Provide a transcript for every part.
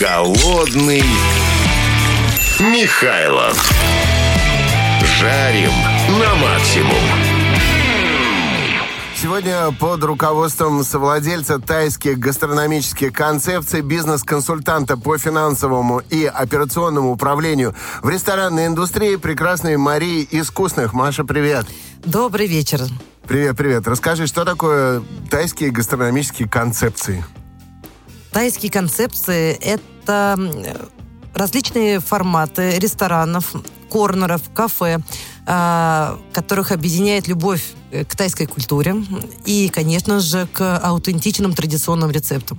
Голодный Михайлов. Жарим на максимум. Сегодня под руководством совладельца тайских гастрономических концепций, бизнес-консультанта по финансовому и операционному управлению в ресторанной индустрии прекрасной Марии Искусных. Маша, привет. Добрый вечер. Привет, привет. Расскажи, что такое тайские гастрономические концепции? Тайские концепции – это различные форматы ресторанов, корнеров, кафе, а, которых объединяет любовь э, к тайской культуре и, конечно же, к аутентичным традиционным рецептам.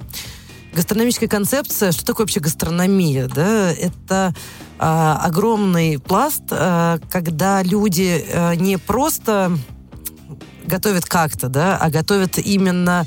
Гастрономическая концепция, что такое вообще гастрономия? Да? Это а, огромный пласт, а, когда люди а, не просто готовят как-то, да, а готовят именно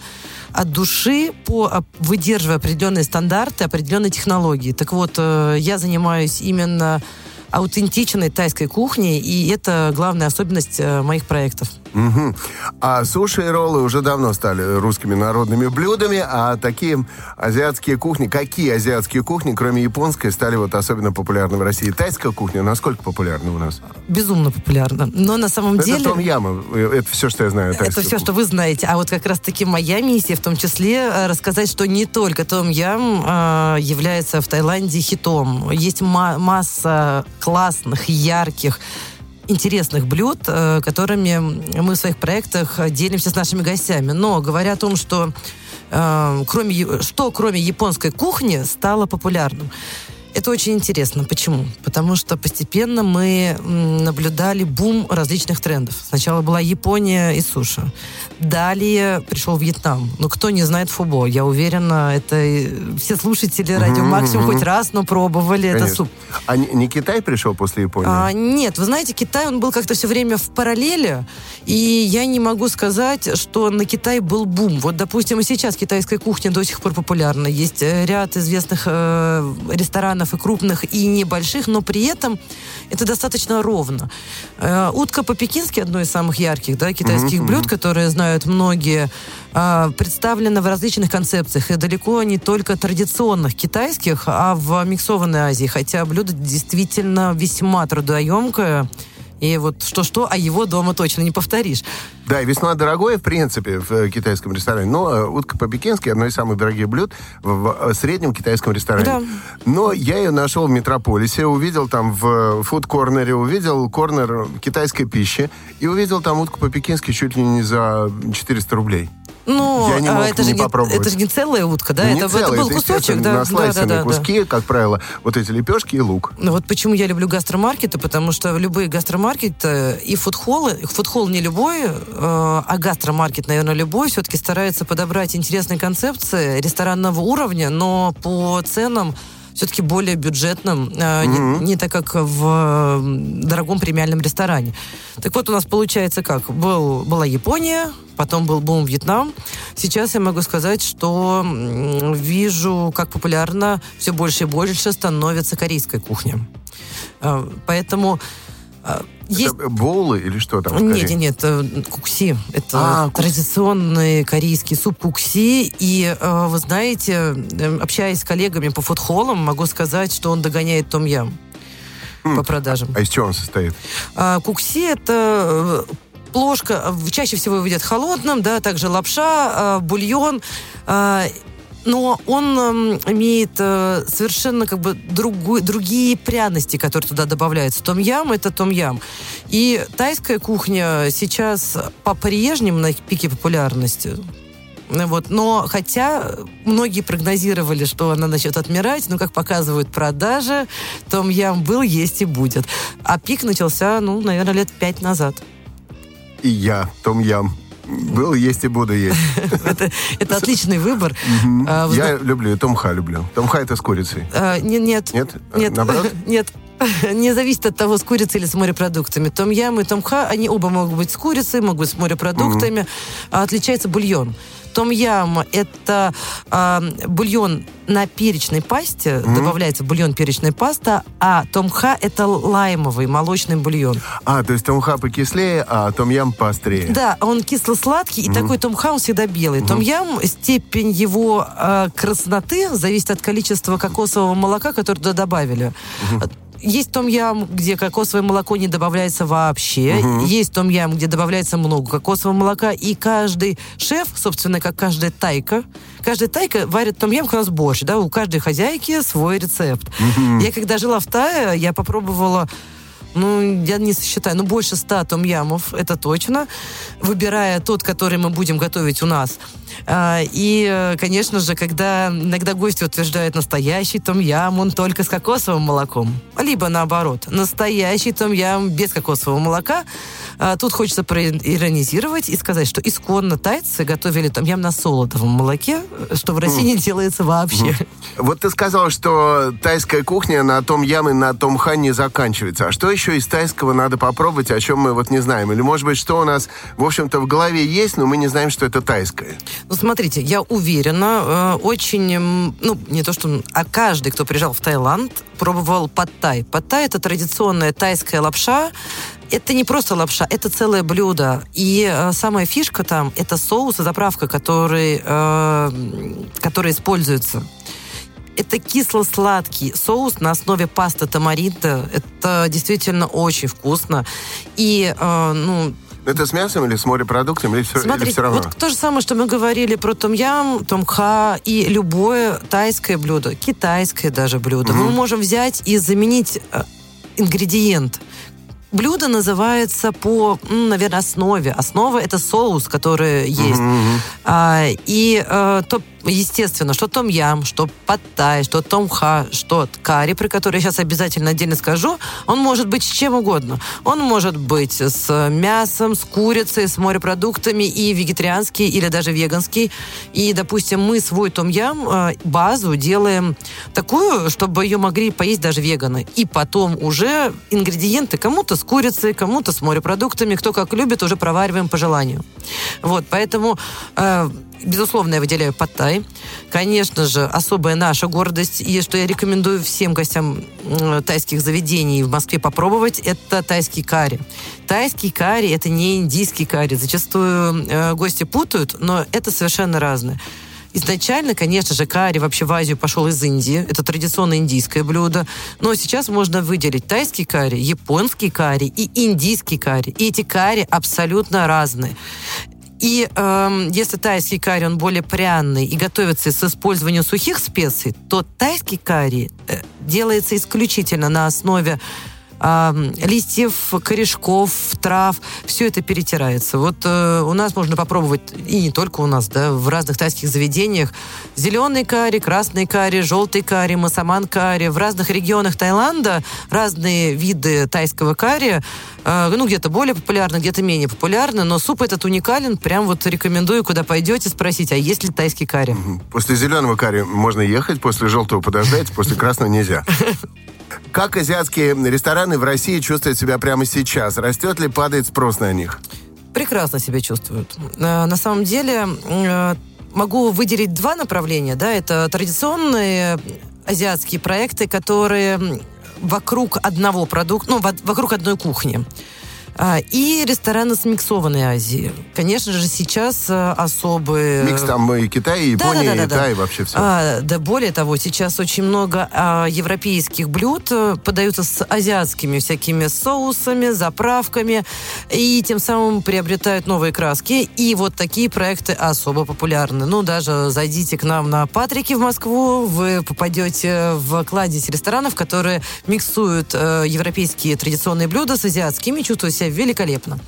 от души, по, выдерживая определенные стандарты, определенные технологии. Так вот, э, я занимаюсь именно аутентичной тайской кухней, и это главная особенность э, моих проектов. Угу. А суши и роллы уже давно стали русскими народными блюдами, а такие азиатские кухни, какие азиатские кухни, кроме японской, стали вот особенно популярны в России? Тайская кухня насколько популярна у нас? Безумно популярна. Но на самом это деле... Это том яма, это все, что я знаю. Это все, кухни. что вы знаете. А вот как раз-таки моя миссия в том числе э, рассказать, что не только том ям э, является в Таиланде хитом. Есть ма- масса классных, ярких интересных блюд, э, которыми мы в своих проектах делимся с нашими гостями. Но говоря о том, что э, кроме, что кроме японской кухни стало популярным. Это очень интересно. Почему? Потому что постепенно мы наблюдали бум различных трендов. Сначала была Япония и суши. Далее пришел Вьетнам. Но кто не знает фубо? Я уверена, это все слушатели Радио Максимум хоть раз, но пробовали. Конечно. Это суп. А не Китай пришел после Японии? А, нет, вы знаете, Китай, он был как-то все время в параллели. И я не могу сказать, что на Китай был бум. Вот, допустим, и сейчас китайская кухня до сих пор популярна. Есть э, ряд известных э, ресторанов и крупных, и небольших, но при этом это достаточно ровно. Э, утка по-пекински одно из самых ярких да, китайских mm-hmm. блюд, которые знают многие, э, представлена в различных концепциях, и далеко не только традиционных китайских, а в миксованной Азии, хотя блюдо действительно весьма трудоемкое, и вот что-что, а его дома точно не повторишь. Да, и весьма дорогое, в принципе, в э, китайском ресторане. Но э, утка по-пекински одно из самых дорогих блюд в э, среднем китайском ресторане. Да. Но я ее нашел в Метрополисе, увидел там в фуд-корнере, увидел корнер китайской пищи и увидел там утку по-пекински чуть ли не за 400 рублей. Ну, я не мог это, не же попробовать. это же не целая утка, да? Ну, это, целая, это был кусочек, да? Наслайсенные да, да, куски, да. как правило, вот эти лепешки и лук. Ну вот почему я люблю гастромаркеты, потому что любые гастромаркеты и фудхоллы, фудхолл не любой, э, а гастромаркет, наверное, любой, все-таки старается подобрать интересные концепции ресторанного уровня, но по ценам все-таки более бюджетным, mm-hmm. не, не так как в дорогом премиальном ресторане. Так вот, у нас получается как? Был, была Япония, потом был бум Вьетнам. Сейчас я могу сказать, что вижу, как популярно все больше и больше становится корейская кухня. А, поэтому есть... Это боулы или что там? Нет, нет, нет, э, кукси. Это а, традиционный корейский суп кукси. И э, вы знаете, э, общаясь с коллегами по фудхоллам, могу сказать, что он догоняет том ям хм. по продажам. А из чего он состоит? А, кукси это ложка, чаще всего его едят холодным, да, также лапша, бульон но он э, имеет э, совершенно как бы другой, другие пряности, которые туда добавляются. Том-ям – это том-ям. И тайская кухня сейчас по-прежнему на пике популярности. Вот. Но хотя многие прогнозировали, что она начнет отмирать, но, как показывают продажи, том-ям был, есть и будет. А пик начался, ну, наверное, лет пять назад. И я том-ям. Был, есть и буду есть. это, это отличный выбор. А, Я люблю, Томха люблю. Томха это с курицей. А, нет, нет. Нет? Нет. Наоборот? Нет. Не зависит от того, с курицей или с морепродуктами. Том ям и том ха, они оба могут быть с курицей, могут быть с морепродуктами. А отличается бульон. Том-ям – это э, бульон на перечной пасте, mm-hmm. добавляется бульон перечной паста, а томха – это лаймовый молочный бульон. А, то есть томха покислее, а том-ям поострее. Да, он кисло-сладкий, mm-hmm. и такой томха, он всегда белый. Mm-hmm. Том-ям, степень его э, красноты зависит от количества кокосового молока, которое туда добавили. Mm-hmm. Есть том-ям, где кокосовое молоко не добавляется вообще. Угу. Есть том-ям, где добавляется много кокосового молока. И каждый шеф, собственно, как каждая тайка, каждая тайка варит том-ям, как у нас борщ, да, у каждой хозяйки свой рецепт. Угу. Я когда жила в Тае, я попробовала ну, я не сосчитаю, ну, больше ста том-ямов, это точно, выбирая тот, который мы будем готовить у нас. А, и, конечно же, когда иногда гости утверждают настоящий том-ям, он только с кокосовым молоком. Либо наоборот, настоящий том-ям без кокосового молока. А, тут хочется проиронизировать и сказать, что исконно тайцы готовили том-ям на солодовом молоке, что в России mm. не делается вообще. Mm. Вот ты сказал, что тайская кухня на том-ям и на том-ха не заканчивается. А что еще из тайского надо попробовать, о чем мы вот не знаем? Или, может быть, что у нас, в общем-то, в голове есть, но мы не знаем, что это тайское? Ну, смотрите, я уверена, э, очень, ну, не то что, а каждый, кто приезжал в Таиланд, пробовал паттай. Паттай – это традиционная тайская лапша, это не просто лапша, это целое блюдо. И э, самая фишка там – это соус и заправка, который, э, который используется. Это кисло-сладкий соус на основе пасты тамаринда. Это действительно очень вкусно. И, э, ну, это с мясом или с морепродуктами, или все, Смотрите, или все равно? вот то же самое, что мы говорили про том-ям, том-ха и любое тайское блюдо, китайское даже блюдо. Угу. Мы можем взять и заменить э, ингредиент. Блюдо называется по, наверное, основе. Основа это соус, который есть. Mm-hmm. А, и а, то естественно, что том ям, что паттай, что том ха, что карри, про который я сейчас обязательно отдельно скажу, он может быть с чем угодно. Он может быть с мясом, с курицей, с морепродуктами и вегетарианский или даже веганский. И, допустим, мы свой том ям э, базу делаем такую, чтобы ее могли поесть даже веганы. И потом уже ингредиенты кому-то с курицей, кому-то с морепродуктами, кто как любит, уже провариваем по желанию. Вот, поэтому э, безусловно, я выделяю Паттай. Конечно же, особая наша гордость, и что я рекомендую всем гостям тайских заведений в Москве попробовать, это тайский карри. Тайский карри – это не индийский карри. Зачастую э, гости путают, но это совершенно разное. Изначально, конечно же, карри вообще в Азию пошел из Индии. Это традиционное индийское блюдо. Но сейчас можно выделить тайский карри, японский карри и индийский карри. И эти карри абсолютно разные. И э, если тайский карри, он более пряный и готовится с использованием сухих специй, то тайский карри э, делается исключительно на основе листьев, корешков, трав, все это перетирается. Вот э, у нас можно попробовать, и не только у нас, да, в разных тайских заведениях, зеленый карри, красный карри, желтый карри, масаман карри. В разных регионах Таиланда разные виды тайского карри, э, ну, где-то более популярны, где-то менее популярны, но суп этот уникален, прям вот рекомендую, куда пойдете, спросить, а есть ли тайский карри? После зеленого карри можно ехать, после желтого подождать, после красного нельзя. Как азиатские рестораны в России чувствуют себя прямо сейчас? Растет ли, падает спрос на них? Прекрасно себя чувствуют. Э, на самом деле, э, могу выделить два направления. Да? Это традиционные азиатские проекты, которые вокруг одного продукта, ну, вокруг одной кухни. А, и рестораны с миксованной Азии. Конечно же, сейчас э, особые... Микс там и Китай, и Япония, да, да, да, и да. Тай, вообще все. А, да, более того, сейчас очень много а, европейских блюд э, подаются с азиатскими всякими соусами, заправками, и тем самым приобретают новые краски. И вот такие проекты особо популярны. Ну, даже зайдите к нам на Патрике в Москву, вы попадете в кладезь ресторанов, которые миксуют э, европейские традиционные блюда с азиатскими, чувствуют себя себя великолепно.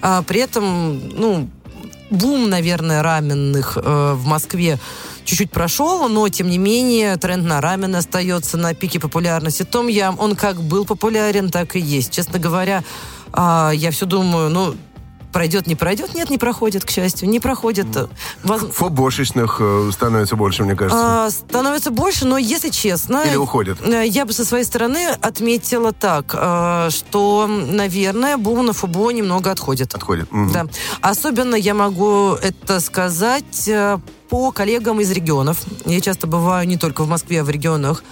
А, при этом, ну, бум, наверное, раменных э, в Москве чуть-чуть прошел, но, тем не менее, тренд на рамен остается на пике популярности. Том Ям, он как был популярен, так и есть. Честно говоря, э, я все думаю, ну, пройдет, не пройдет. Нет, не проходит, к счастью, не проходит. Воз... Фобошечных э, становится больше, мне кажется. А, становится больше, но если честно... Или уходит? Э, я бы со своей стороны отметила так, э, что, наверное, бум на фобо немного отходит. Отходит. Угу. Да. Особенно я могу это сказать по коллегам из регионов. Я часто бываю не только в Москве, а в регионах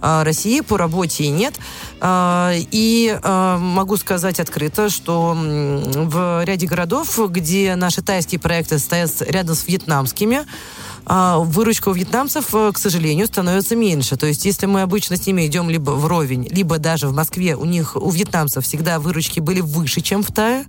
а, России по работе и нет. А, и а, могу сказать открыто, что в ряде городов, где наши тайские проекты стоят рядом с вьетнамскими, выручка у вьетнамцев, э, к сожалению, становится меньше. То есть, если мы обычно с ними идем либо вровень, либо даже в Москве, у них, у вьетнамцев всегда выручки были выше, чем в Тае,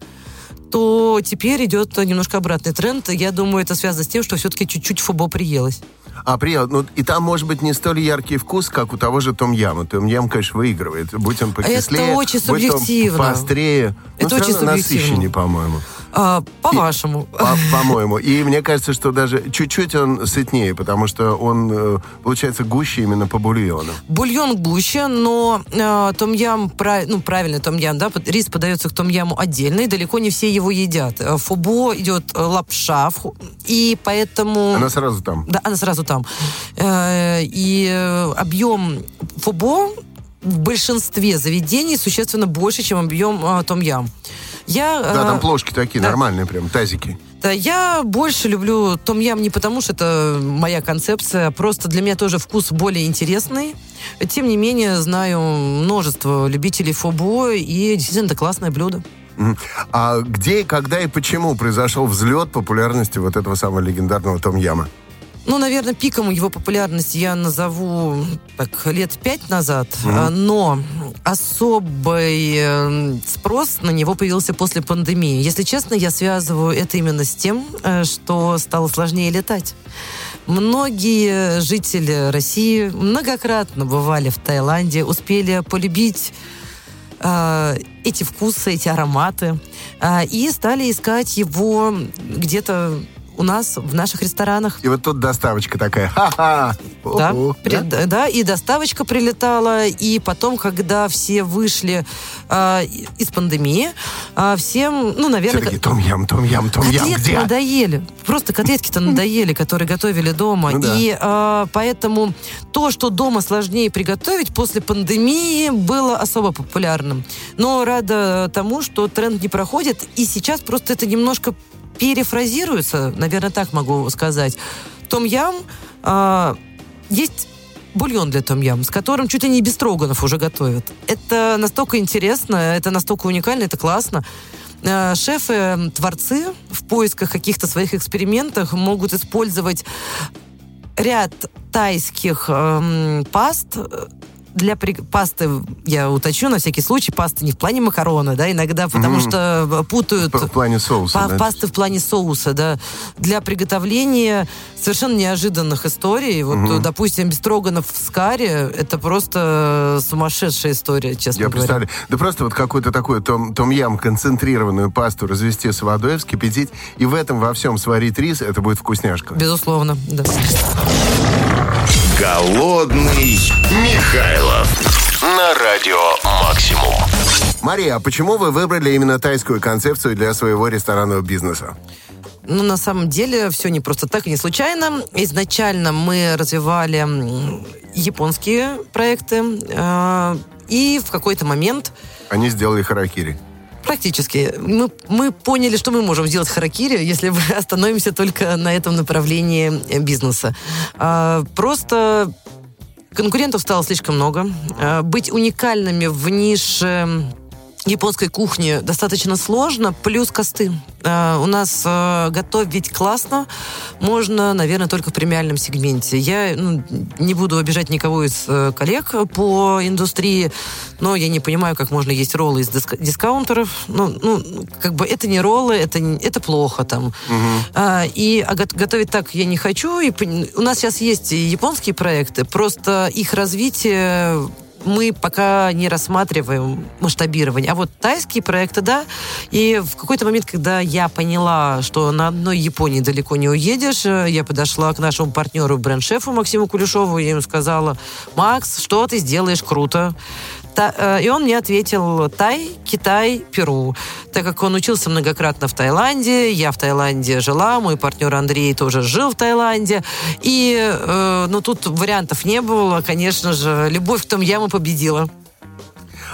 то теперь идет немножко обратный тренд. Я думаю, это связано с тем, что все-таки чуть-чуть фубо приелось. А, приел. Ну, и там, может быть, не столь яркий вкус, как у того же Том Яма. Том Ям, конечно, выигрывает. Будь он покислее, это очень субъективно. будь он поострее. Это но очень насыщеннее, по-моему. А, по-вашему. По-моему. И мне кажется, что даже чуть-чуть он сытнее, потому что он, э, получается, гуще именно по бульону. Бульон гуще, но э, том-ям, ну, правильный том-ям, да, рис подается к том-яму отдельно, и далеко не все его едят. Э, фубо идет э, лапша, и поэтому... Она сразу там. Да, она сразу там. Э, и объем фубо в большинстве заведений существенно больше, чем объем э, том-ям. Я, да, там э, плошки такие да. нормальные прям, тазики. Да, я больше люблю том-ям не потому, что это моя концепция, просто для меня тоже вкус более интересный. Тем не менее, знаю множество любителей фобо, и действительно это классное блюдо. А где, когда и почему произошел взлет популярности вот этого самого легендарного том-яма? Ну, наверное, пиком его популярности я назову так, лет пять назад, mm-hmm. но особый э, спрос на него появился после пандемии. Если честно, я связываю это именно с тем, э, что стало сложнее летать. Многие жители России многократно бывали в Таиланде, успели полюбить э, эти вкусы, эти ароматы, и стали искать его где-то у нас в наших ресторанах. И вот тут доставочка такая, ха-ха! Да, при, да? да, и доставочка прилетала, и потом, когда все вышли э, из пандемии, э, всем, ну, наверное... Все такие, том-ям, том-ям, том-ям, где? надоели. Просто котлетки-то надоели, которые готовили дома. Ну, да. И э, поэтому то, что дома сложнее приготовить после пандемии, было особо популярным. Но рада тому, что тренд не проходит, и сейчас просто это немножко перефразируется, наверное, так могу сказать. Том-ям, э, есть бульон для том-ям, с которым чуть ли не без строганов уже готовят. Это настолько интересно, это настолько уникально, это классно. Э, шефы, творцы в поисках каких-то своих экспериментах могут использовать ряд тайских э, паст, для при... пасты, я уточню на всякий случай, пасты не в плане макарона, да, иногда, потому mm-hmm. что путают... В, в плане соуса, па- да? Пасты в плане соуса, да. Для приготовления совершенно неожиданных историй. Вот, mm-hmm. допустим, бестроганов в скаре, это просто сумасшедшая история, честно я говоря. Представляю. Да просто вот какую-то такую том, том-ям, концентрированную пасту развести с водой, вскипятить, и в этом во всем сварить рис, это будет вкусняшка. Безусловно, да. Голодный Михайлов на радио «Максимум». Мария, а почему вы выбрали именно тайскую концепцию для своего ресторанного бизнеса? Ну, на самом деле, все не просто так и не случайно. Изначально мы развивали японские проекты, э, и в какой-то момент... Они сделали харакири. Практически. Мы, мы поняли, что мы можем сделать харакири, если мы остановимся только на этом направлении бизнеса. А, просто конкурентов стало слишком много. А, быть уникальными в нише японской кухни достаточно сложно, плюс косты. Uh, у нас uh, готовить классно можно, наверное, только в премиальном сегменте. Я ну, не буду обижать никого из uh, коллег по индустрии, но я не понимаю, как можно есть роллы из диск дискаунтеров. Ну, ну, как бы это не роллы, это, это плохо там. Uh-huh. И а, готовить так я не хочу. И, у нас сейчас есть японские проекты, просто их развитие мы пока не рассматриваем масштабирование. А вот тайские проекты, да. И в какой-то момент, когда я поняла, что на одной Японии далеко не уедешь, э, я подошла к нашему партнеру, бренд-шефу Максиму Кулешову, и ему сказала, Макс, что ты сделаешь круто? Та, и он мне ответил Тай, Китай, Перу. Так как он учился многократно в Таиланде, я в Таиланде жила, мой партнер Андрей тоже жил в Таиланде. И, э, ну, тут вариантов не было. Конечно же, любовь к том яму победила.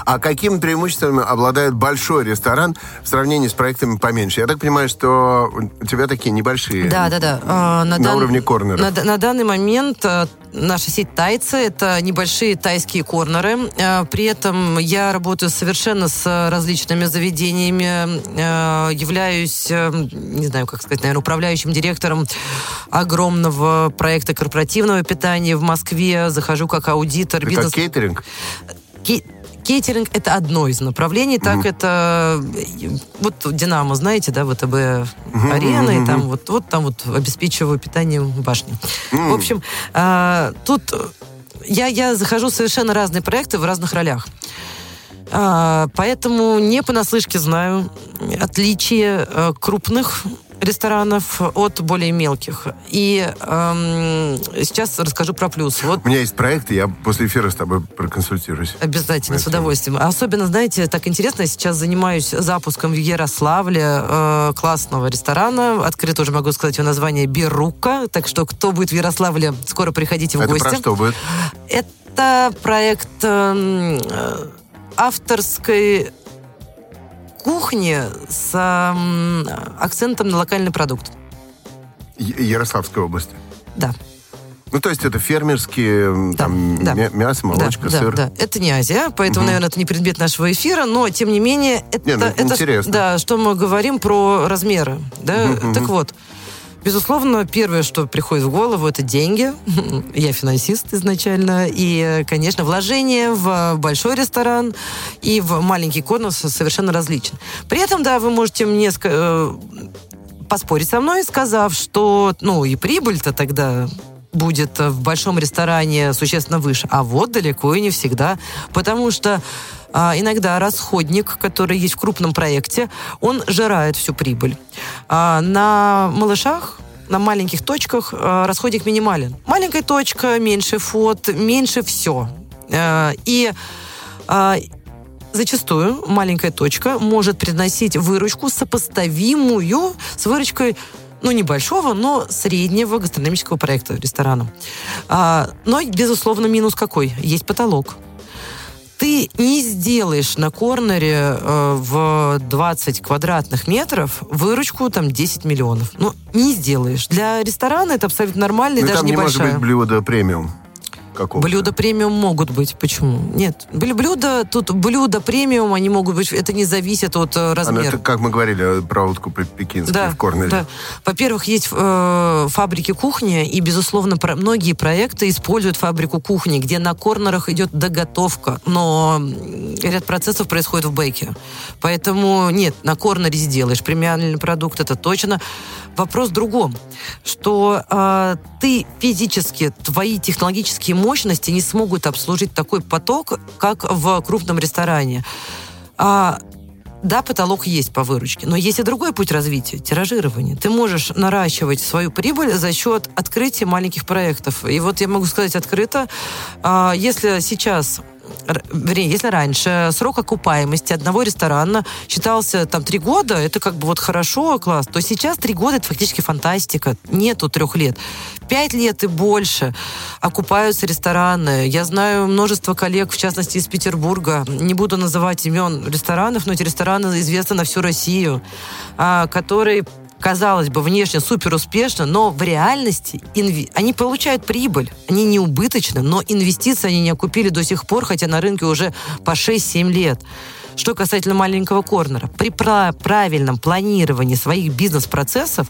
А каким преимуществами обладает большой ресторан в сравнении с проектами поменьше? Я так понимаю, что у тебя такие небольшие. Да, да, да. А, на, на дан... уровне корнера. На, на данный момент э, наша сеть тайцы это небольшие тайские корнеры. Э, при этом я работаю совершенно с различными заведениями. Э, являюсь, не знаю, как сказать, наверное, управляющим директором огромного проекта корпоративного питания в Москве. Захожу как аудитор. Ты бизнес... как кейтеринг? Кейтеринг это одно из направлений, так mm-hmm. это вот Динамо, знаете, да, ВТБ mm-hmm. арена, mm-hmm. и там вот, вот там вот обеспечиваю питанием башни. Mm-hmm. В общем, а, тут я, я захожу в совершенно разные проекты в разных ролях. А, поэтому не понаслышке знаю отличие а, крупных ресторанов от более мелких. И эм, сейчас расскажу про плюс. Вот. У меня есть проект, и я после эфира с тобой проконсультируюсь. Обязательно, с удовольствием. Особенно, знаете, так интересно, я сейчас занимаюсь запуском в Ярославле э, классного ресторана. Открыто уже могу сказать его название Берука. Так что, кто будет в Ярославле, скоро приходите в Это гости. про что будет? Это проект эм, э, авторской кухни с э, акцентом на локальный продукт. Ярославской области? Да. Ну, то есть это фермерские, да, там, да. мясо, молочка, да, сыр. Да, да. Это не Азия, поэтому, угу. наверное, это не предмет нашего эфира, но, тем не менее, это... Не, ну, это интересно. Да, что мы говорим про размеры. Да? Угу. Так вот, Безусловно, первое, что приходит в голову, это деньги. Я финансист изначально. И, конечно, вложение в большой ресторан и в маленький конус совершенно различны. При этом, да, вы можете мне э, поспорить со мной, сказав, что, ну, и прибыль-то тогда будет в большом ресторане существенно выше. А вот далеко и не всегда. Потому что иногда расходник, который есть в крупном проекте, он жирает всю прибыль. А, на малышах на маленьких точках а, расходник минимален. Маленькая точка, меньше фот, меньше все. А, и а, зачастую маленькая точка может приносить выручку, сопоставимую с выручкой ну, небольшого, но среднего гастрономического проекта ресторана. А, но, безусловно, минус какой? Есть потолок ты не сделаешь на корнере э, в 20 квадратных метров выручку там 10 миллионов. Ну, не сделаешь. Для ресторана это абсолютно нормально, ну, и даже там небольшая. не может быть блюдо премиум какого-то. Блюда премиум могут быть. Почему? Нет. Блюда, тут блюда премиум, они могут быть, это не зависит от э, размера. А, ну, это, как мы говорили про утку пекинскую да, в Корнеле. Да. Во-первых, есть э, фабрики кухни, и, безусловно, про, многие проекты используют фабрику кухни, где на корнерах идет доготовка, но ряд процессов происходит в бейке. Поэтому нет, на корнере сделаешь премиальный продукт, это точно. Вопрос в другом, что э, ты физически, твои технологические мощности не смогут обслужить такой поток, как в крупном ресторане. А, да, потолок есть по выручке, но есть и другой путь развития – тиражирование. Ты можешь наращивать свою прибыль за счет открытия маленьких проектов. И вот я могу сказать открыто, а, если сейчас вернее, если раньше срок окупаемости одного ресторана считался там три года, это как бы вот хорошо, класс, то сейчас три года это фактически фантастика. Нету трех лет. Пять лет и больше окупаются рестораны. Я знаю множество коллег, в частности, из Петербурга. Не буду называть имен ресторанов, но эти рестораны известны на всю Россию, а, которые казалось бы, внешне супер успешно, но в реальности инви... они получают прибыль. Они не убыточны, но инвестиции они не окупили до сих пор, хотя на рынке уже по 6-7 лет. Что касательно маленького корнера, при правильном планировании своих бизнес-процессов,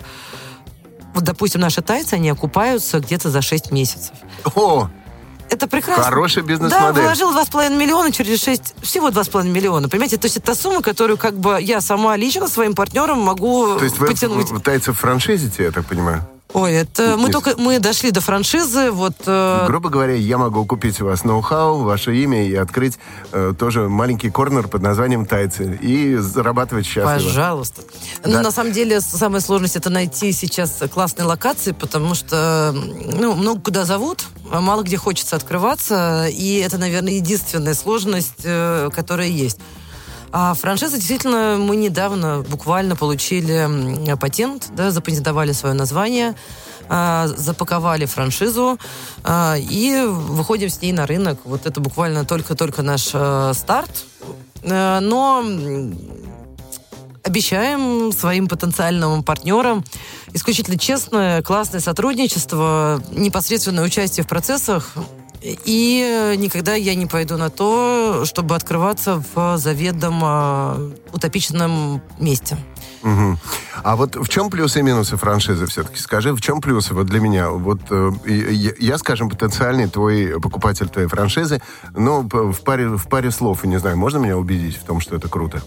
вот, допустим, наши тайцы, они окупаются где-то за 6 месяцев. О! Это прекрасно. Хорошая бизнес-модель. Да, вложил 2,5 миллиона через 6, всего 2,5 миллиона. Понимаете, то есть это сумма, которую как бы я сама лично своим партнером могу То есть потянуть. вы тайцев франшизите, я так понимаю? Ой, это мы только мы дошли до франшизы, вот. Э... Грубо говоря, я могу купить у вас ноу-хау, ваше имя и открыть э, тоже маленький корнер под названием Тайцы и зарабатывать счастливо. Пожалуйста. Да. Ну, на самом деле, самая сложность это найти сейчас классные локации, потому что ну много куда зовут, а мало где хочется открываться, и это, наверное, единственная сложность, э, которая есть. А франшиза, действительно, мы недавно буквально получили патент, да, запатентовали свое название, а, запаковали франшизу а, и выходим с ней на рынок. Вот это буквально только-только наш а, старт. А, но обещаем своим потенциальным партнерам исключительно честное, классное сотрудничество, непосредственное участие в процессах, и никогда я не пойду на то, чтобы открываться в заведомо утопичном месте. Угу. А вот в чем плюсы и минусы франшизы все-таки? Скажи, в чем плюсы вот для меня? Вот э, я, я, скажем, потенциальный твой покупатель твоей франшизы, но в паре, в паре слов, не знаю, можно меня убедить в том, что это круто?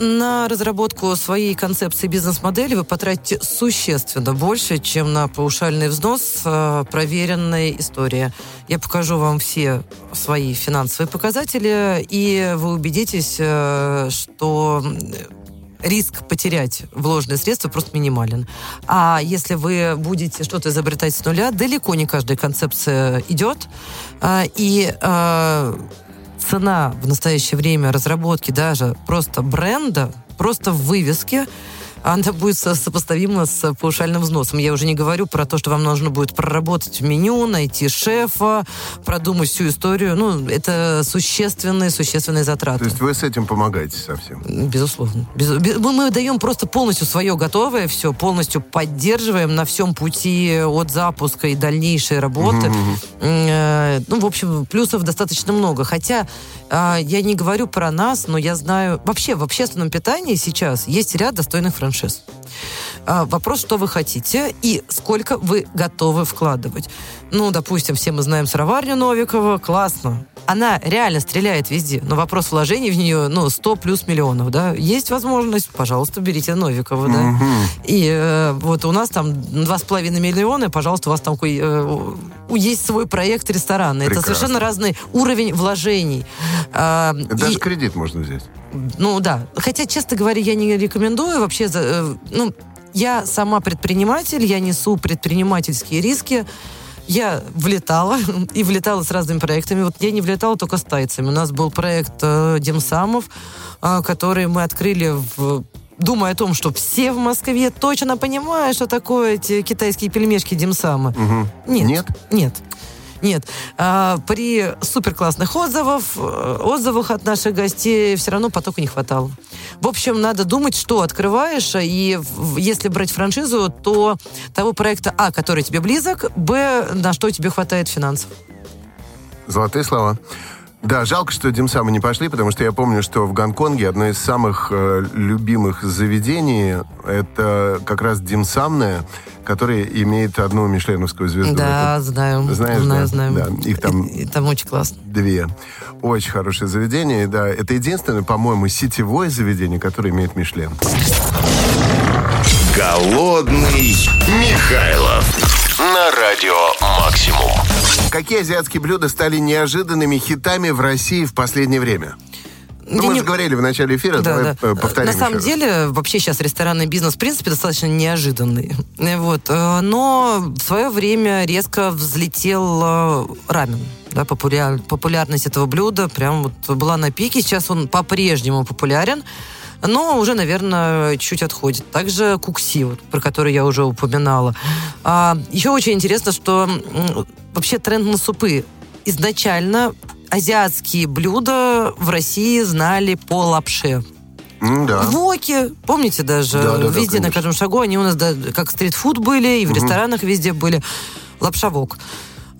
На разработку своей концепции бизнес-модели вы потратите существенно больше, чем на паушальный взнос э, проверенной истории. Я покажу вам все свои финансовые показатели, и вы убедитесь, э, что риск потерять вложенные средства просто минимален. А если вы будете что-то изобретать с нуля, далеко не каждая концепция идет. Э, и цена в настоящее время разработки даже просто бренда, просто в вывеске она будет сопоставима с паушальным взносом. Я уже не говорю про то, что вам нужно будет проработать меню, найти шефа, продумать всю историю. Ну, это существенные, существенные затраты. То есть вы с этим помогаете совсем? Безусловно. Без, мы, мы даем просто полностью свое готовое все, полностью поддерживаем на всем пути от запуска и дальнейшей работы. Э, ну, в общем, плюсов достаточно много. Хотя э, я не говорю про нас, но я знаю... Вообще, в общественном питании сейчас есть ряд достойных франшиз франшиз. А, вопрос, что вы хотите и сколько вы готовы вкладывать. Ну, допустим, все мы знаем сыроварню Новикова, классно. Она реально стреляет везде, но вопрос вложений в нее, ну, 100 плюс миллионов, да. Есть возможность, пожалуйста, берите Новикова, да. Угу. И э, вот у нас там 2,5 миллиона, пожалуйста, у вас там э, есть свой проект ресторана. Прекрасно. Это совершенно разный уровень вложений. А, Даже и... кредит можно взять. Ну да. Хотя, честно говоря, я не рекомендую вообще... Э, ну, я сама предприниматель, я несу предпринимательские риски. Я влетала, и влетала с разными проектами. Вот я не влетала только с тайцами. У нас был проект э, Демсамов, э, который мы открыли в думая о том, что все в Москве точно понимают, что такое эти китайские пельмешки Димсама. Угу. Нет. Нет? Нет. Нет. А, при супер классных отзывах, э, отзывах от наших гостей все равно потока не хватало. В общем, надо думать, что открываешь, и если брать франшизу, то того проекта, а, который тебе близок, б, на что тебе хватает финансов. Золотые слова. Да, жалко, что Димсамы не пошли, потому что я помню, что в Гонконге одно из самых э, любимых заведений это как раз Димсамное, которое имеет одну мишленовскую звезду. Да, это, знаю. Знаешь, знаю, да? знаю. Да, их там... И, и там очень классно. Две. Очень хорошее заведение, да. Это единственное, по-моему, сетевое заведение, которое имеет Мишлен. Голодный Михайлов на радио «Максимум». Какие азиатские блюда стали неожиданными хитами в России в последнее время? Ну, мы не... же говорили в начале эфира, да, давай да. повторим. На самом раз. деле, вообще сейчас ресторанный бизнес, в принципе, достаточно неожиданный. Вот. Э, но в свое время резко взлетел э, рамен. Да, популяр... Популярность этого блюда прям вот была на пике. Сейчас он по-прежнему популярен но уже, наверное, чуть отходит. Также кукси, вот, про который я уже упоминала. А, еще очень интересно, что вообще тренд на супы изначально азиатские блюда в России знали по лапше. Да. Воки, помните даже, да, да, везде да, на каждом шагу они у нас да, как стритфуд были, и в mm ресторанах везде были. Лапша вок.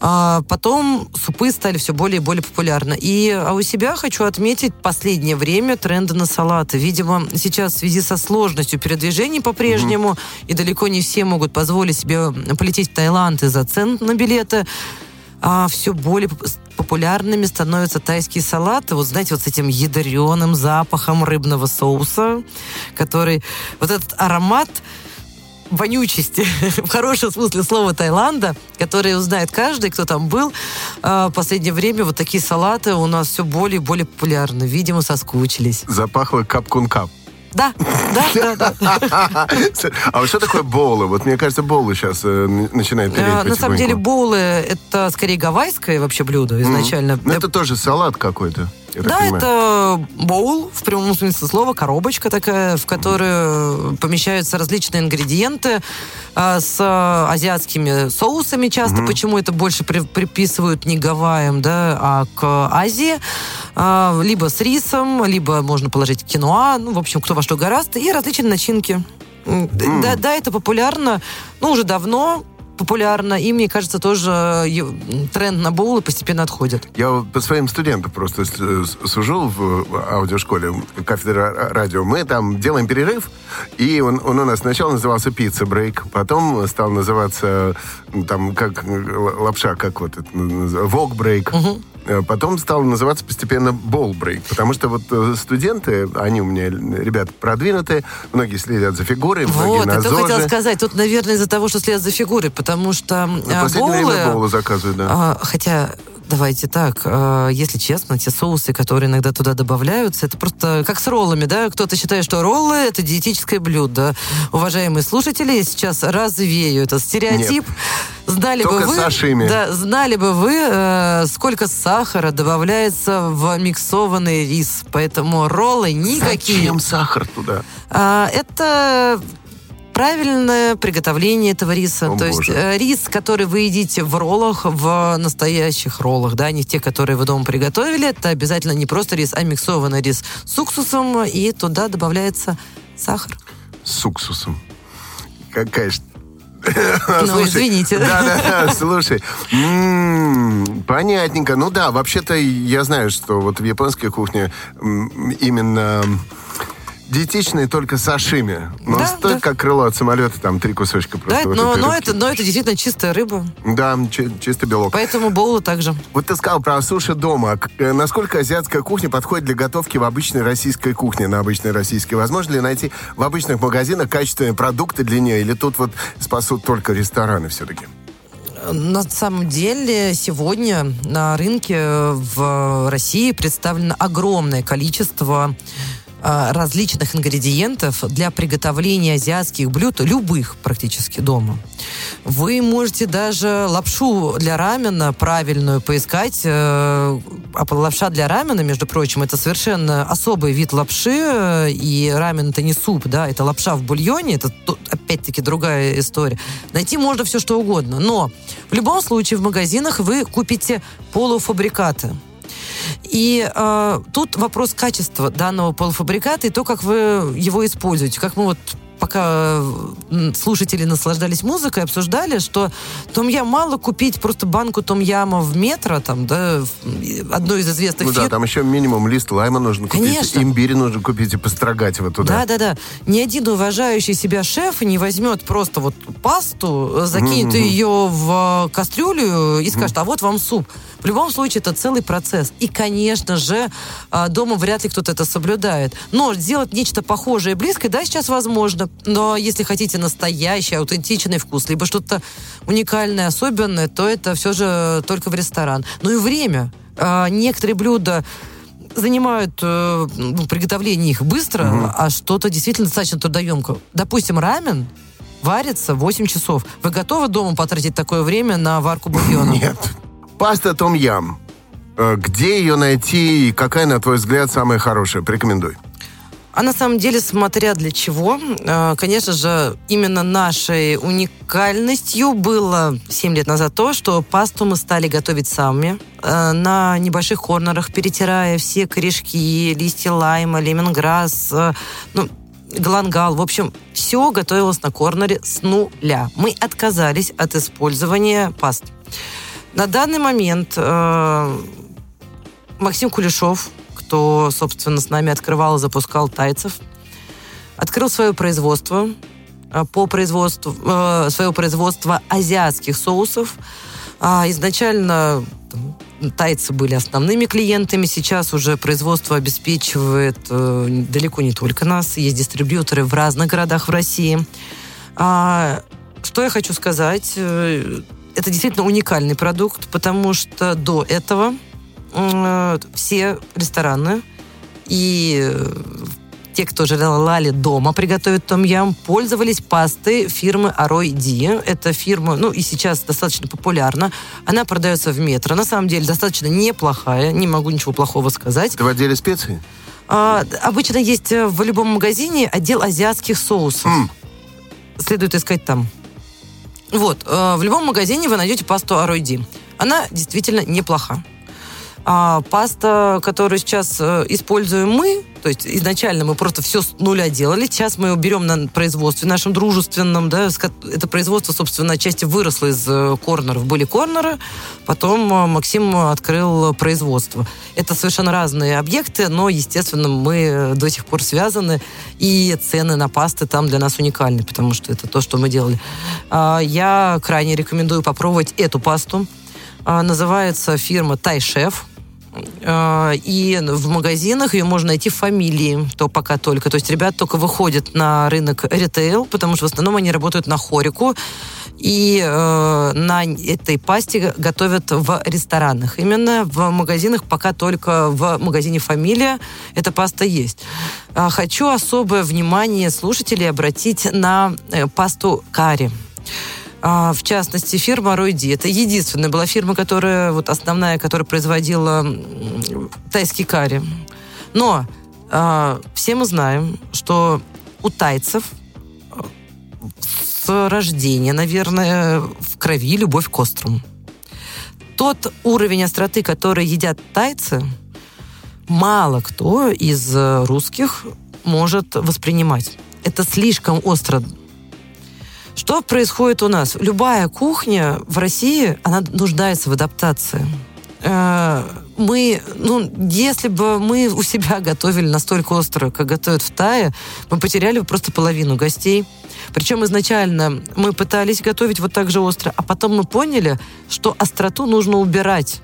А потом супы стали все более и более популярны. И а у себя хочу отметить последнее время тренды на салаты. Видимо, сейчас в связи со сложностью передвижений по-прежнему, mm и далеко не все могут позволить себе полететь в Таиланд из-за цен на билеты, а все более популярными становятся тайские салаты. Вот знаете, вот с этим ядреным запахом рыбного соуса, который... Вот этот аромат вонючести, в хорошем смысле слова Таиланда, которые узнает каждый, кто там был. А, в последнее время вот такие салаты у нас все более и более популярны. Видимо, соскучились. Запахло капкун-кап. Да, да, да, да. А вот что такое боулы? Вот мне кажется, боулы сейчас э, начинают переть э, На самом деле боулы это скорее гавайское вообще блюдо изначально. Ну, это тоже салат какой-то. Да, это боул, в прямом смысле слова, коробочка такая, в которую помещаются различные ингредиенты а, с азиатскими соусами часто. Mm-hmm. Почему это больше при, приписывают не Гавайям, да, а к Азии. А, либо с рисом, либо можно положить киноа, ну, в общем, кто во что гораст, и различные начинки. Mm. Да, да, это популярно, ну, уже давно, популярно, и, мне кажется, тоже э, тренд на боулы постепенно отходит. Я по своим студентам просто служил в аудиошколе, кафедра радио. Мы там делаем перерыв, и он, он у нас сначала назывался пицца брейк, потом стал называться там как лапша, как вот это, вок брейк. Угу. Э, потом стал называться постепенно болбрейк, потому что вот э, студенты, они у меня ребята продвинутые, многие следят за фигурой, многие вот, на это хотела сказать. Тут, наверное, из-за того, что следят за фигурой, потому что В последнее боулы, время боулы заказывают, да. А, хотя Давайте так, э, если честно, те соусы, которые иногда туда добавляются, это просто как с роллами, да? Кто-то считает, что роллы — это диетическое блюдо. Уважаемые слушатели, я сейчас развею этот стереотип. Нет. Знали Только бы вы, сашими. да, знали бы вы, э, сколько сахара добавляется в миксованный рис. Поэтому роллы никакие. Зачем сахар туда? А, это правильное приготовление этого риса. О, То боже. есть э, рис, который вы едите в роллах, в настоящих роллах, да, не те, которые вы дома приготовили, это обязательно не просто рис, а миксованный рис с уксусом, и туда добавляется сахар. С уксусом. Какая ж ну, извините. Да, да, слушай. М-м, понятненько. Ну да, вообще-то я знаю, что вот в японской кухне именно диетичные только сашими. Но да, стоит да. как крыло от самолета, там три кусочка просто. Да, но, но, это, но это действительно чистая рыба. Да, чи- чистый белок. Поэтому боулы также. Вот ты сказал про суши дома. Э, насколько азиатская кухня подходит для готовки в обычной российской кухне, на обычной российской? Возможно ли найти в обычных магазинах качественные продукты для нее? Или тут вот спасут только рестораны все-таки? На самом деле сегодня на рынке в России представлено огромное количество различных ингредиентов для приготовления азиатских блюд, любых практически дома. Вы можете даже лапшу для рамена правильную поискать. Э, а лапша для рамена, между прочим, это совершенно особый вид лапши, и рамен это не суп, да, это лапша в бульоне, это опять-таки другая история. Найти можно все что угодно, но в любом случае в магазинах вы купите полуфабрикаты. И э, тут вопрос качества данного полуфабриката и то, как вы его используете. Как мы вот пока слушатели наслаждались музыкой, обсуждали, что том-ям мало купить просто банку том-яма в метро, там, да, одно из известных Ну фир... да, там еще минимум лист лайма нужно купить, Конечно. имбирь нужно купить и построгать его туда. Да-да-да. Ни один уважающий себя шеф не возьмет просто вот пасту, закинет mm-hmm. ее в кастрюлю и скажет, mm-hmm. а вот вам суп. В любом случае, это целый процесс. И, конечно же, а, дома вряд ли кто-то это соблюдает. Но сделать нечто похожее и близкое, да, сейчас возможно. Но если хотите настоящий, аутентичный вкус, либо что-то уникальное, особенное, то это все же только в ресторан. Ну и время. А, некоторые блюда занимают э, ну, приготовление их быстро, угу. а что-то действительно достаточно трудоемко. Допустим, рамен варится 8 часов. Вы готовы дома потратить такое время на варку бульона? Нет. Паста Том Ям. Э, где ее найти и какая, на твой взгляд, самая хорошая? Порекомендуй. А на самом деле, смотря для чего, э, конечно же, именно нашей уникальностью было 7 лет назад то, что пасту мы стали готовить сами э, на небольших корнерах, перетирая все корешки, листья лайма, лемонграсс, ну, глангал. В общем, все готовилось на корнере с нуля. Мы отказались от использования паст. На данный момент э, Максим Кулешов, кто, собственно, с нами открывал и запускал тайцев, открыл свое производство э, по производству, э, свое производство азиатских соусов. А изначально тайцы были основными клиентами, сейчас уже производство обеспечивает э, далеко не только нас, есть дистрибьюторы в разных городах в России. А, что я хочу сказать? Э, это действительно уникальный продукт, потому что до этого э, все рестораны и э, те, кто желали дома приготовить том-ям, пользовались пастой фирмы Арой Ди. Это фирма, ну и сейчас достаточно популярна. Она продается в метро. На самом деле достаточно неплохая, не могу ничего плохого сказать. Это в отделе специй? А, обычно есть в любом магазине отдел азиатских соусов. Mm. Следует искать там. Вот, э, в любом магазине вы найдете пасту Аройди. Она действительно неплоха. А паста, которую сейчас э, используем мы, то есть изначально мы просто все с нуля делали, сейчас мы ее берем на производстве нашем дружественном, да, это производство, собственно, отчасти выросло из э, корнеров. Были корнеры, потом э, Максим открыл производство. Это совершенно разные объекты, но, естественно, мы до сих пор связаны, и цены на пасты там для нас уникальны, потому что это то, что мы делали. А, я крайне рекомендую попробовать эту пасту. А, называется фирма Тайшеф. И в магазинах ее можно найти в фамилии, то пока только. То есть ребят только выходят на рынок ритейл, потому что в основном они работают на хорику, и э, на этой пасте готовят в ресторанах. Именно в магазинах пока только в магазине «Фамилия» эта паста есть. А, хочу особое внимание слушателей обратить на э, пасту карри. А, в частности, фирма Ройди. Это единственная была фирма, которая, вот основная, которая производила тайский карри. Но а, все мы знаем, что у тайцев а, с рождения, наверное, в крови любовь к острому. Тот уровень остроты, который едят тайцы, мало кто из русских может воспринимать. Это слишком остро что происходит у нас? Любая кухня в России, она нуждается в адаптации. Э, мы, ну, если бы мы у себя готовили настолько остро, как готовят в Тае, мы потеряли бы просто половину гостей. Причем изначально мы пытались готовить вот так же остро, а потом мы поняли, что остроту нужно убирать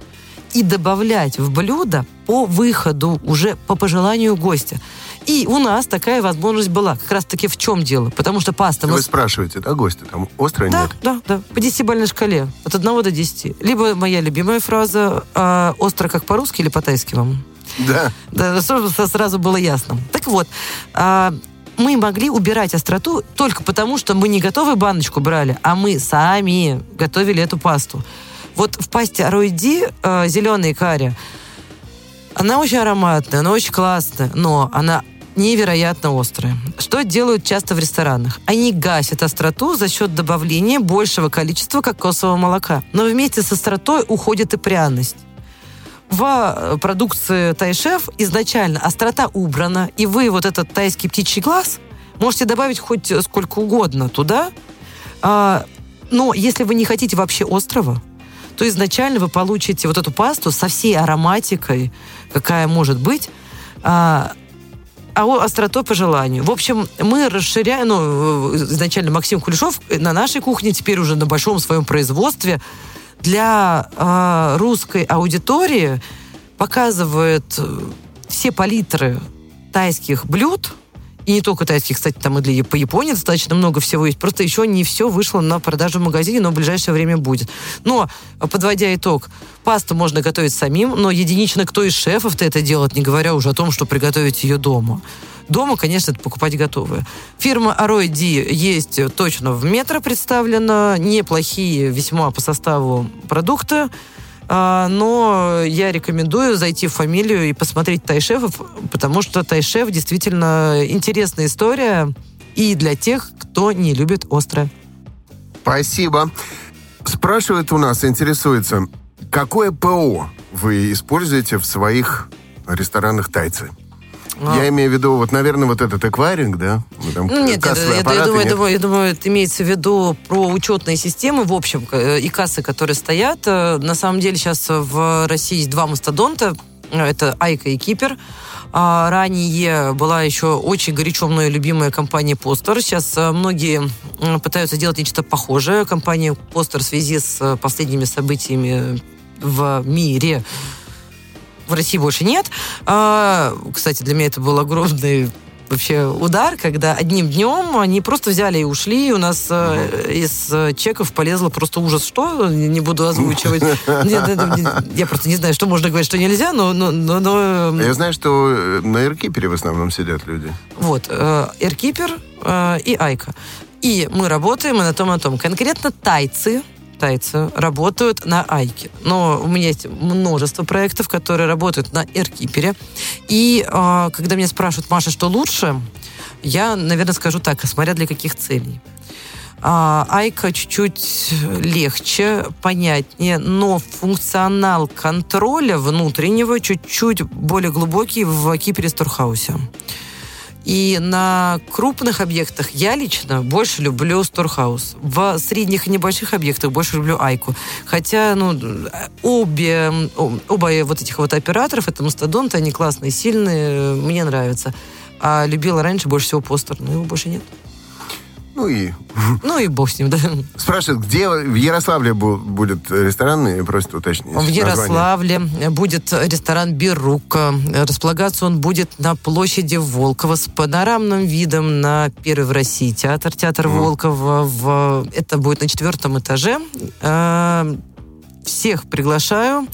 и добавлять в блюдо по выходу, уже по пожеланию гостя. И у нас такая возможность была. Как раз-таки в чем дело? Потому что паста... Вы мы... спрашиваете, да, гости, там острая да, нет? Да, да, по десятибальной шкале. От 1 до 10. Либо моя любимая фраза э, «остро как по-русски» или по-тайски вам? Да. Да, сразу было ясно. Так вот, э, мы могли убирать остроту только потому, что мы не готовую баночку брали, а мы сами готовили эту пасту. Вот в пасте Аройди э, зеленый карри, она очень ароматная, она очень классная, но она невероятно острые. Что делают часто в ресторанах? Они гасят остроту за счет добавления большего количества кокосового молока. Но вместе с остротой уходит и пряность. В э, продукции Тайшеф изначально острота убрана, и вы вот этот тайский птичий глаз можете добавить хоть сколько угодно туда. А, но если вы не хотите вообще острого, то изначально вы получите вот эту пасту со всей ароматикой, какая может быть, а, остротой по желанию. В общем, мы расширяем, ну, изначально Максим Кулешов на нашей кухне, теперь уже на большом своем производстве, для э, русской аудитории показывает э, все палитры тайских блюд, и не только тайских, кстати, там и для по Японии достаточно много всего есть. Просто еще не все вышло на продажу в магазине, но в ближайшее время будет. Но, подводя итог, пасту можно готовить самим, но единично кто из шефов-то это делает, не говоря уже о том, что приготовить ее дома. Дома, конечно, это покупать готовые. Фирма Арой Ди есть точно в метро представлена. Неплохие весьма по составу продукты. А, но я рекомендую зайти в фамилию и посмотреть Тайшефов, потому что Тайшеф действительно интересная история и для тех, кто не любит острое. Спасибо. Спрашивает у нас, интересуется, какое ПО вы используете в своих ресторанах тайцы? А. Я имею в виду, вот, наверное, вот этот эквайринг, да? Там нет, нет, это, я, думаю, нет? Думаю, я думаю, это имеется в виду про учетные системы, в общем, э, и кассы, которые стоят. Э, на самом деле сейчас в России есть два мастодонта. Это Айка и Кипер. А ранее была еще очень горячо мною любимая компания Постер. Сейчас э, многие пытаются делать нечто похожее. Компания Постер в связи с последними событиями в мире в России больше нет. А, кстати, для меня это был огромный вообще удар, когда одним днем они просто взяли и ушли, и у нас э, из э, чеков полезло просто ужас, что, не буду озвучивать. Я просто не знаю, что можно говорить, что нельзя, но... но, но, но... Я знаю, что э, на Эркипере в основном сидят люди. Вот, Эркипер э, и Айка. И мы работаем и на том, и на том. Конкретно тайцы, тайцы работают на Айке. Но у меня есть множество проектов, которые работают на Эркипере. И э, когда меня спрашивают, Маша, что лучше, я, наверное, скажу так, смотря для каких целей. А, Айка чуть-чуть легче, понятнее, но функционал контроля внутреннего чуть-чуть более глубокий в Кипере Сторхаусе. И на крупных объектах я лично больше люблю Сторхаус. В средних и небольших объектах больше люблю Айку. Хотя, ну, обе, оба вот этих вот операторов, это мастодонты, они классные, сильные, мне нравятся. А любила раньше больше всего постер, но его больше нет. Ну и... Ну и бог с ним, да. Спрашивают, где в Ярославле будет ресторан, и просят уточнить. В Ярославле название. будет ресторан «Бирука». Располагаться он будет на площади Волкова с панорамным видом на первый в России театр, театр mm. Волкова. В... Это будет на четвертом этаже. А, всех приглашаю.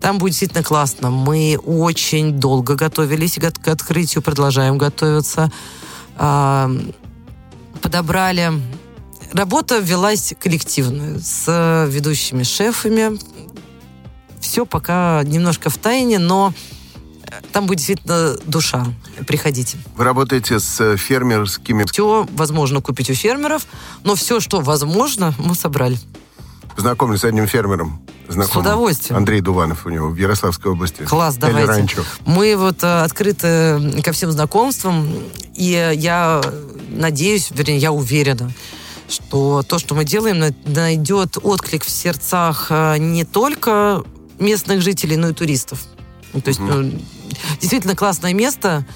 Там будет действительно классно. Мы очень долго готовились к открытию, продолжаем готовиться а, подобрали. Работа велась коллективно с ведущими шефами. Все пока немножко в тайне, но там будет действительно душа. Приходите. Вы работаете с фермерскими... Все возможно купить у фермеров, но все, что возможно, мы собрали. Знакомлюсь с одним фермером. Знакомым. С удовольствием. Андрей Дуванов у него в Ярославской области. Класс, давайте. Ранчо. Мы вот э, открыты ко всем знакомствам, и я надеюсь, вернее, я уверена, что то, что мы делаем, найдет отклик в сердцах э, не только местных жителей, но и туристов. Ну, то есть, mm действительно классное место,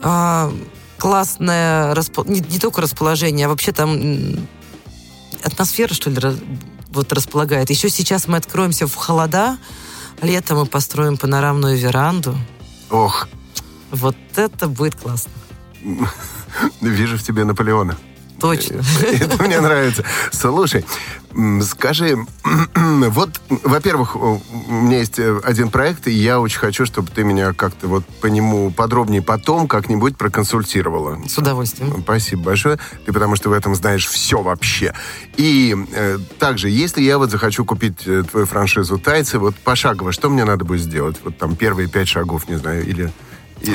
а, классное не только расположение, а вообще там атмосфера, что ли, вот располагает. Еще сейчас мы откроемся в холода, летом мы построим панорамную веранду. Ох. Вот это будет классно. Вижу в тебе Наполеона. Точно. Это мне нравится. Слушай, скажи, вот, во-первых, у меня есть э, один проект, и я очень хочу, чтобы ты меня как-то вот по нему подробнее потом как-нибудь проконсультировала. С удовольствием. Спасибо большое. Ты потому что в этом знаешь все вообще. И э, также, если я вот захочу купить э, твою франшизу «Тайцы», вот пошагово, что мне надо будет сделать? Вот там первые пять шагов, не знаю, или...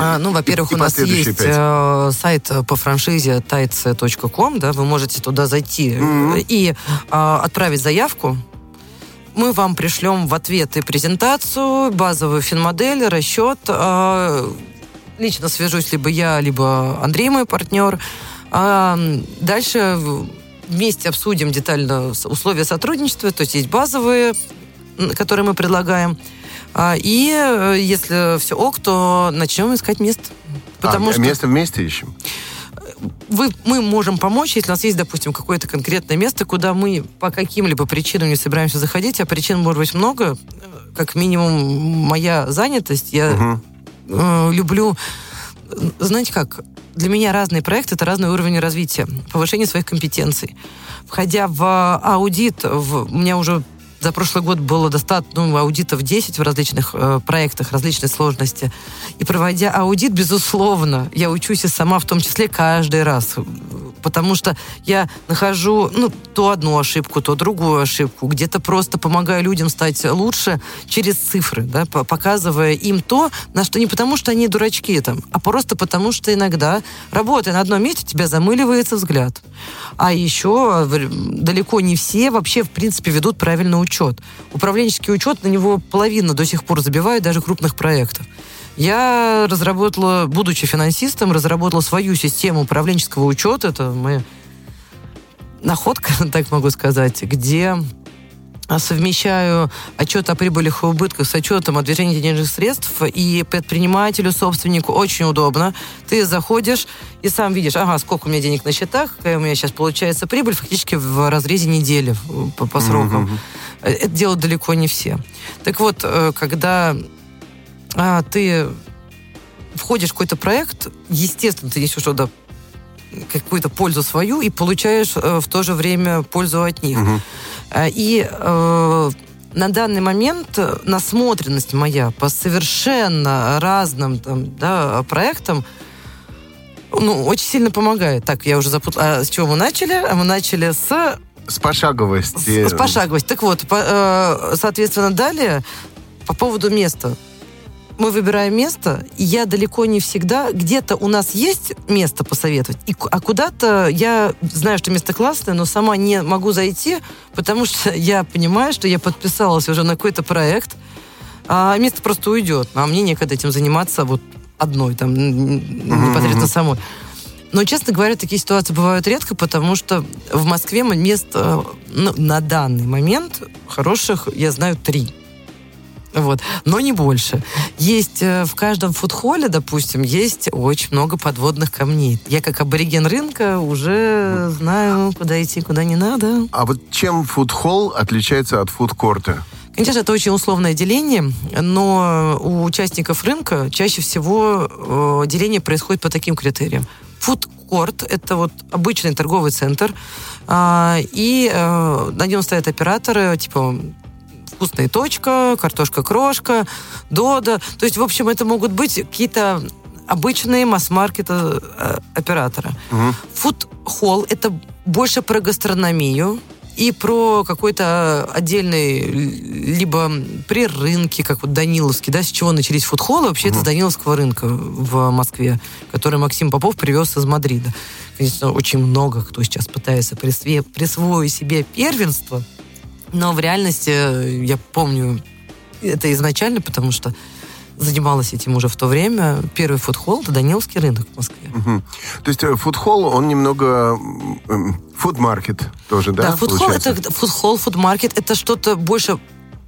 А, ну, во-первых, у нас есть э, сайт по франшизе tights.com, да, вы можете туда зайти mm-hmm. и э, отправить заявку. Мы вам пришлем в ответ и презентацию, базовую финмодель, расчет. Э, лично свяжусь либо я, либо Андрей, мой партнер. Дальше вместе обсудим детально условия сотрудничества, то есть есть базовые, которые мы предлагаем, и э, если все ок, то начнем искать место. Потому а, что место вместе ищем? Вы, мы можем помочь, если у нас есть, допустим, какое-то конкретное место, куда мы по каким-либо причинам не собираемся заходить, а причин может быть много. Как минимум, моя занятость, я угу. э, люблю... Знаете как? Для меня разные проекты — это разный уровень развития, повышение своих компетенций. Входя в аудит, в, у меня уже за прошлый год было достаточно ну, аудитов 10 в различных э, проектах, различной сложности. И проводя аудит, безусловно, я учусь и сама в том числе каждый раз. Потому что я нахожу ну, то одну ошибку, то другую ошибку. Где-то просто помогаю людям стать лучше через цифры, да, показывая им то, на что не потому, что они дурачки, там, а просто потому, что иногда, работая на одном месте, тебя замыливается взгляд. А еще далеко не все вообще, в принципе, ведут правильно учет. Управленческий учет, на него половина до сих пор забивают даже крупных проектов. Я разработала, будучи финансистом, разработала свою систему управленческого учета. Это моя находка, так могу сказать, где совмещаю отчет о прибылях и убытках с отчетом о движении денежных средств, и предпринимателю, собственнику очень удобно. Ты заходишь и сам видишь, ага, сколько у меня денег на счетах, какая у меня сейчас получается прибыль, фактически в разрезе недели по, по срокам. Mm-hmm. Это делают далеко не все. Так вот, э, когда а, ты входишь в какой-то проект, естественно, ты несешь туда какую-то пользу свою и получаешь э, в то же время пользу от них. Угу. И э, на данный момент насмотренность моя по совершенно разным там, да, проектам ну, очень сильно помогает. Так, я уже запутала. А с чего мы начали? А мы начали с... С пошаговости. С, с пошаговости. Так вот, по, э, соответственно, далее по поводу места мы выбираем место, и я далеко не всегда... Где-то у нас есть место посоветовать, и, а куда-то я знаю, что место классное, но сама не могу зайти, потому что я понимаю, что я подписалась уже на какой-то проект, а место просто уйдет. А мне некогда этим заниматься вот одной, там, непосредственно самой. Но, честно говоря, такие ситуации бывают редко, потому что в Москве мест ну, на данный момент хороших, я знаю, три. Вот. Но не больше. Есть э, в каждом фудхоле, допустим, есть очень много подводных камней. Я как абориген рынка уже знаю, куда идти, куда не надо. А вот чем фудхолл отличается от фудкорта? Конечно, это очень условное деление, но у участников рынка чаще всего э, деление происходит по таким критериям. Фудкорт – это вот обычный торговый центр, а, и э, на нем стоят операторы, типа вкусная точка, картошка крошка, дода. То есть, в общем, это могут быть какие-то обычные масс-маркета э, оператора. Фуд-холл – это больше про гастрономию и про какой-то отдельный, либо при рынке, как вот Даниловский, да, с чего начались фудхоллы, вообще угу. это с Даниловского рынка в Москве, который Максим Попов привез из Мадрида. Конечно, очень много кто сейчас пытается присвоить себе первенство – но в реальности э, я помню это изначально, потому что занималась этим уже в то время. Первый фудхолл – это Даниловский рынок в Москве. Угу. То есть э, фудхолл, он немного... Фудмаркет тоже, да? Да, фудхолл – это фудхолл, фудмаркет – это что-то больше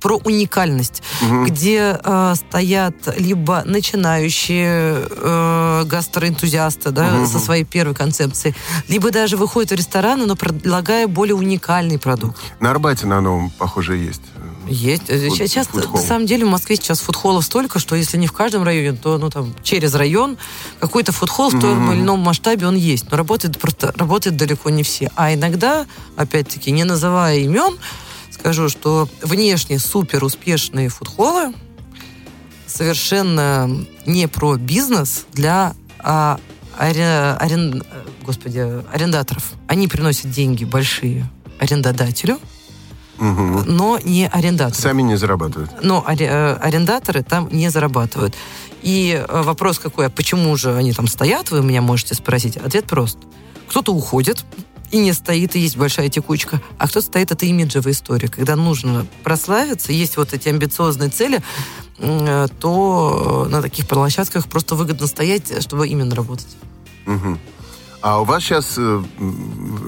про уникальность, угу. где э, стоят либо начинающие э, гастроэнтузиасты да, угу. со своей первой концепцией, либо даже выходят в рестораны, но предлагая более уникальный продукт. На Арбате на новом, похоже, есть. Есть. Фуд, сейчас, фудхолл. на самом деле, в Москве сейчас фудхоллов столько, что если не в каждом районе, то ну, там, через район какой-то фудхолл в том или ином масштабе он есть. Но работает просто работает далеко не все. А иногда, опять-таки, не называя имен, скажу, что внешне супер успешные фудхолы совершенно не про бизнес для а, ари, арен, господи, арендаторов. Они приносят деньги большие арендодателю, угу. но не арендаторы. Сами не зарабатывают. Но э, арендаторы там не зарабатывают. И э, вопрос какой, а почему же они там стоят, вы меня можете спросить. Ответ прост. Кто-то уходит, и не стоит, и есть большая текучка. А кто стоит, это имиджевая история. Когда нужно прославиться, есть вот эти амбициозные цели, э, то на таких площадках просто выгодно стоять, чтобы именно работать. Угу. А у вас сейчас э,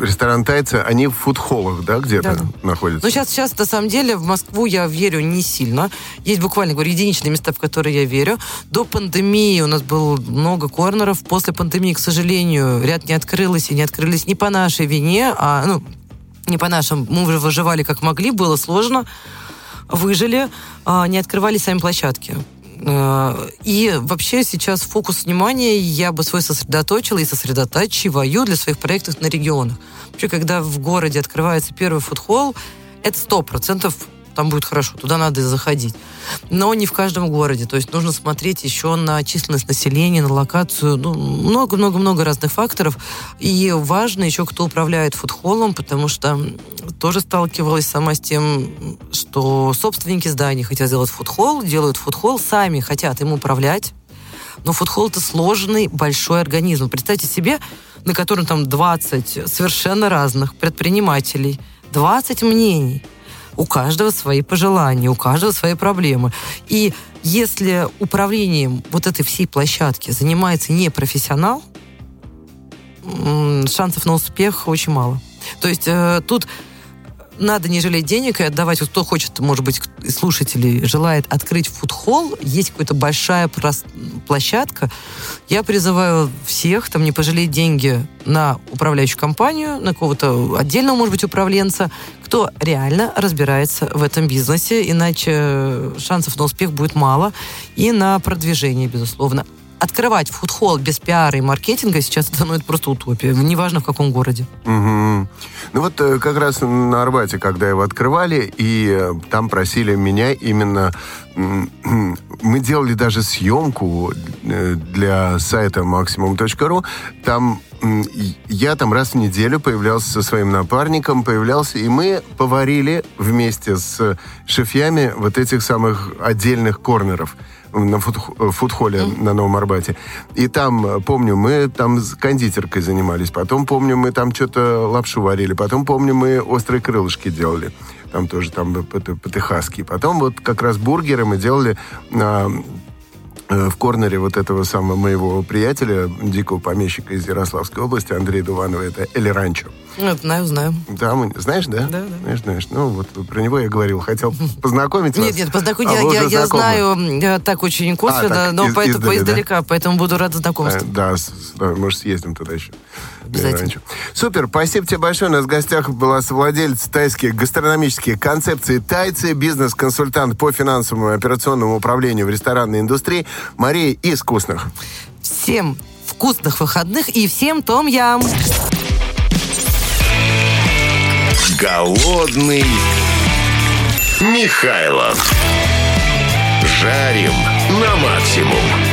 ресторан Тайцы, они в фудхоллах, да, где-то да. находятся? Ну, сейчас, сейчас, на самом деле, в Москву я верю не сильно. Есть буквально, говорю, единичные места, в которые я верю. До пандемии у нас было много корнеров. После пандемии, к сожалению, ряд не открылось, и не открылись не по нашей вине, а, ну, не по нашим. Мы уже выживали как могли, было сложно. Выжили, а, не открывались сами площадки. Э, и вообще сейчас фокус внимания я бы свой сосредоточила и сосредотачиваю для своих проектов на регионах. Вообще, когда в городе открывается первый фудхолл, это сто процентов там будет хорошо, туда надо заходить. Но не в каждом городе, то есть нужно смотреть еще на численность населения, на локацию, ну, много-много-много разных факторов. И важно еще, кто управляет фудхоллом, потому что тоже сталкивалась сама с тем, что собственники зданий хотят сделать фудхолл, делают фудхолл, сами хотят им управлять, но фудхолл это сложный большой организм. Представьте себе, на котором там 20 совершенно разных предпринимателей, 20 мнений – у каждого свои пожелания, у каждого свои проблемы. И если управлением вот этой всей площадки занимается не профессионал, шансов на успех очень мало. То есть э, тут надо не жалеть денег и отдавать. Вот кто хочет, может быть, слушатели желает открыть фудхолл, есть какая-то большая площадка. Я призываю всех там не пожалеть деньги на управляющую компанию, на какого-то отдельного, может быть, управленца, кто реально разбирается в этом бизнесе, иначе шансов на успех будет мало и на продвижение, безусловно. Открывать фудхолл без пиара и маркетинга сейчас становится просто утопия, неважно в каком городе. Угу. Ну вот э, как раз на Арбате, когда его открывали, и э, там просили меня именно... Мы делали даже съемку э, для сайта maximum.ru. Там я там раз в неделю появлялся со своим напарником, появлялся, и мы поварили вместе с шефьями вот этих самых отдельных корнеров на фудхолле mm. на Новом Арбате. И там, помню, мы там с кондитеркой занимались. Потом, помню, мы там что-то лапшу варили. Потом, помню, мы острые крылышки делали. Там тоже там по-техасски. Потом вот как раз бургеры мы делали на Э, в корнере вот этого самого моего приятеля, дикого помещика из Ярославской области, Андрея Дуванова, это Эль Ранчо. Ну, знаю, знаю. Да, мы, знаешь, да? Да, да. Знаешь, знаешь. Ну, вот про него я говорил. Хотел познакомить вас. Нет, нет, познакомить. А я, я, знаю я так очень косвенно, а, так, но из, поэтому, издали, издалека, да? поэтому буду рада знакомству. А, да, да, может, съездим туда еще. Обязательно. Супер, спасибо тебе большое. У нас в гостях была совладелец тайских гастрономических концепций тайцы, бизнес-консультант по финансовому и операционному управлению в ресторанной индустрии Мария Искусных. Всем вкусных выходных и всем том ям. Голодный Михайлов. Жарим на максимум.